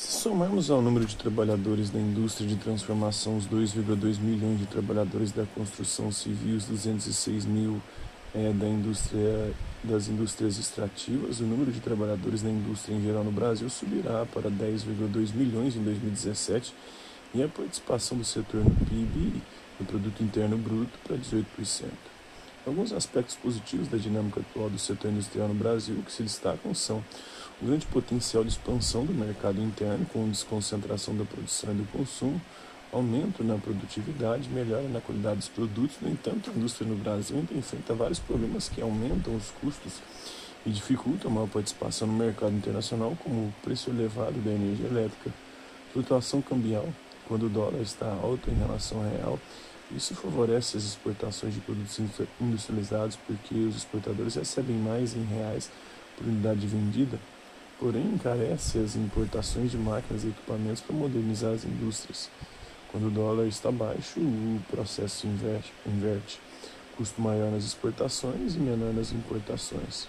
Se somarmos ao número de trabalhadores da indústria de transformação os 2,2 milhões de trabalhadores da construção civil os 206 mil é, da indústria, das indústrias extrativas, o número de trabalhadores na indústria em geral no Brasil subirá para 10,2 milhões em 2017 e a participação do setor no PIB, no Produto Interno Bruto, para 18%. Alguns aspectos positivos da dinâmica atual do setor industrial no Brasil que se destacam são grande potencial de expansão do mercado interno, com desconcentração da produção e do consumo, aumento na produtividade, melhora na qualidade dos produtos. No entanto, a indústria no Brasil ainda enfrenta vários problemas que aumentam os custos e dificultam a maior participação no mercado internacional, como o preço elevado da energia elétrica, flutuação cambial, quando o dólar está alto em relação ao real. Isso favorece as exportações de produtos industrializados porque os exportadores recebem mais em reais por unidade vendida, porém encarece as importações de máquinas e equipamentos para modernizar as indústrias. Quando o dólar está baixo, o processo inverte, inverte. custo maior nas exportações e menor nas importações.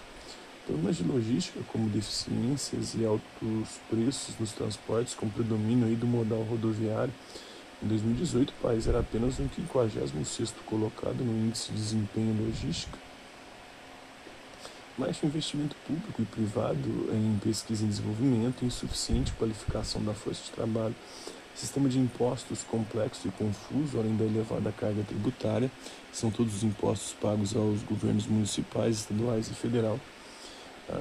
Problemas de logística, como deficiências e altos preços nos transportes, com predomínio do modal rodoviário. Em 2018, o país era apenas o 56º colocado no índice de desempenho logística. Baixo investimento público e privado em pesquisa e desenvolvimento, insuficiente qualificação da força de trabalho, Sistema de impostos complexo e confuso, além da elevada carga tributária, são todos os impostos pagos aos governos municipais, estaduais e federal.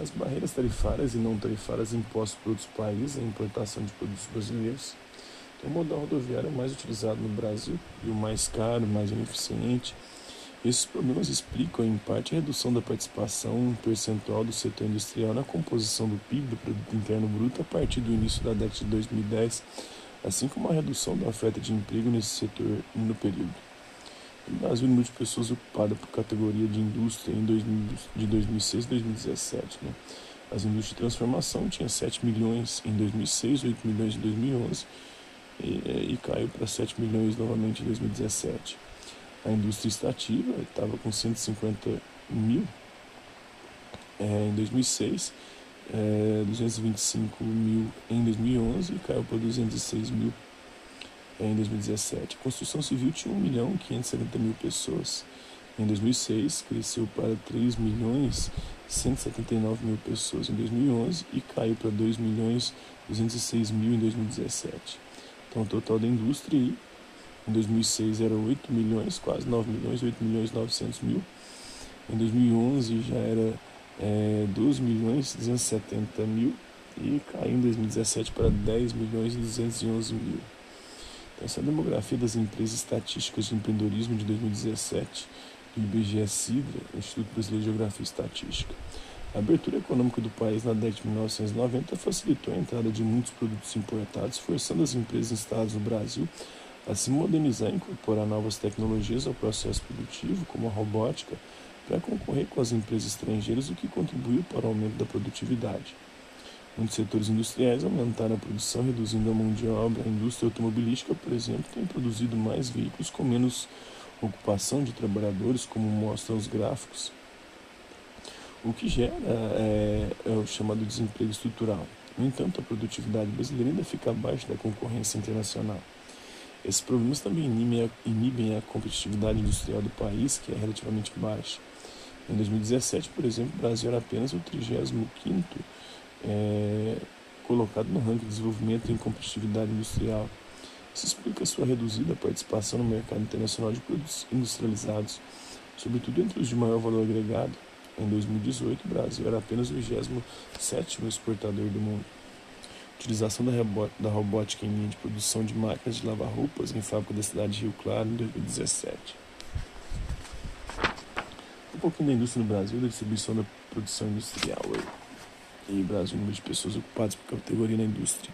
As barreiras tarifárias e não tarifárias impostas por outros países à importação de produtos brasileiros. Então, o modal rodoviário é mais utilizado no Brasil e o mais caro, mais ineficiente. Esses problemas explicam, em parte, a redução da participação percentual do setor industrial na composição do PIB, do Produto Interno Bruto, a partir do início da década de 2010 assim como a redução da oferta de emprego nesse setor no período. No Brasil, o número de pessoas ocupadas por categoria de indústria em 2000, de 2006 a 2017. Né? As indústrias de transformação tinham 7 milhões em 2006, 8 milhões em 2011 e, e caiu para 7 milhões novamente em 2017. A indústria extrativa estava com 150 mil é, em 2006 é, 225 mil em 2011 e caiu para 206 mil em 2017. A construção civil tinha 1 milhão 570 mil pessoas. Em 2006, cresceu para 3 milhões 179 mil pessoas em 2011 e caiu para 2 milhões 206 mil em 2017. Então, o total da indústria em 2006 era 8 milhões, quase 9 milhões, 8 milhões 900 mil. Em 2011 já era é, 12 milhões 270 mil e caiu em 2017 para 10 milhões e 211 mil. Então, essa é demografia das empresas estatísticas de empreendedorismo de 2017 do IBGE Sidra, Instituto Brasileiro de Geografia e Estatística. A abertura econômica do país na década de 1990 facilitou a entrada de muitos produtos importados, forçando as empresas instaladas no Brasil a se modernizar e incorporar novas tecnologias ao processo produtivo, como a robótica, para concorrer com as empresas estrangeiras, o que contribuiu para o aumento da produtividade. Muitos setores industriais aumentaram a produção, reduzindo a mão de obra. A indústria automobilística, por exemplo, tem produzido mais veículos com menos ocupação de trabalhadores, como mostram os gráficos, o que gera é, é o chamado desemprego estrutural. No entanto, a produtividade brasileira ainda fica abaixo da concorrência internacional. Esses problemas também inibem a, competitividade industrial do país, que é relativamente baixa. Em 2017, por exemplo, o Brasil era apenas o 35º é, colocado no ranking de desenvolvimento em competitividade industrial. Isso explica sua reduzida participação no mercado internacional de produtos industrializados, sobretudo entre os de maior valor agregado. Em 2018, o Brasil era apenas o 27º exportador do mundo. Utilização da, da robótica em linha de produção de máquinas de lavar roupas em fábrica da cidade de Rio Claro em 2017 pouquinho da indústria no Brasil, da distribuição da produção industrial. E Brasil, número de pessoas ocupadas por categoria na indústria.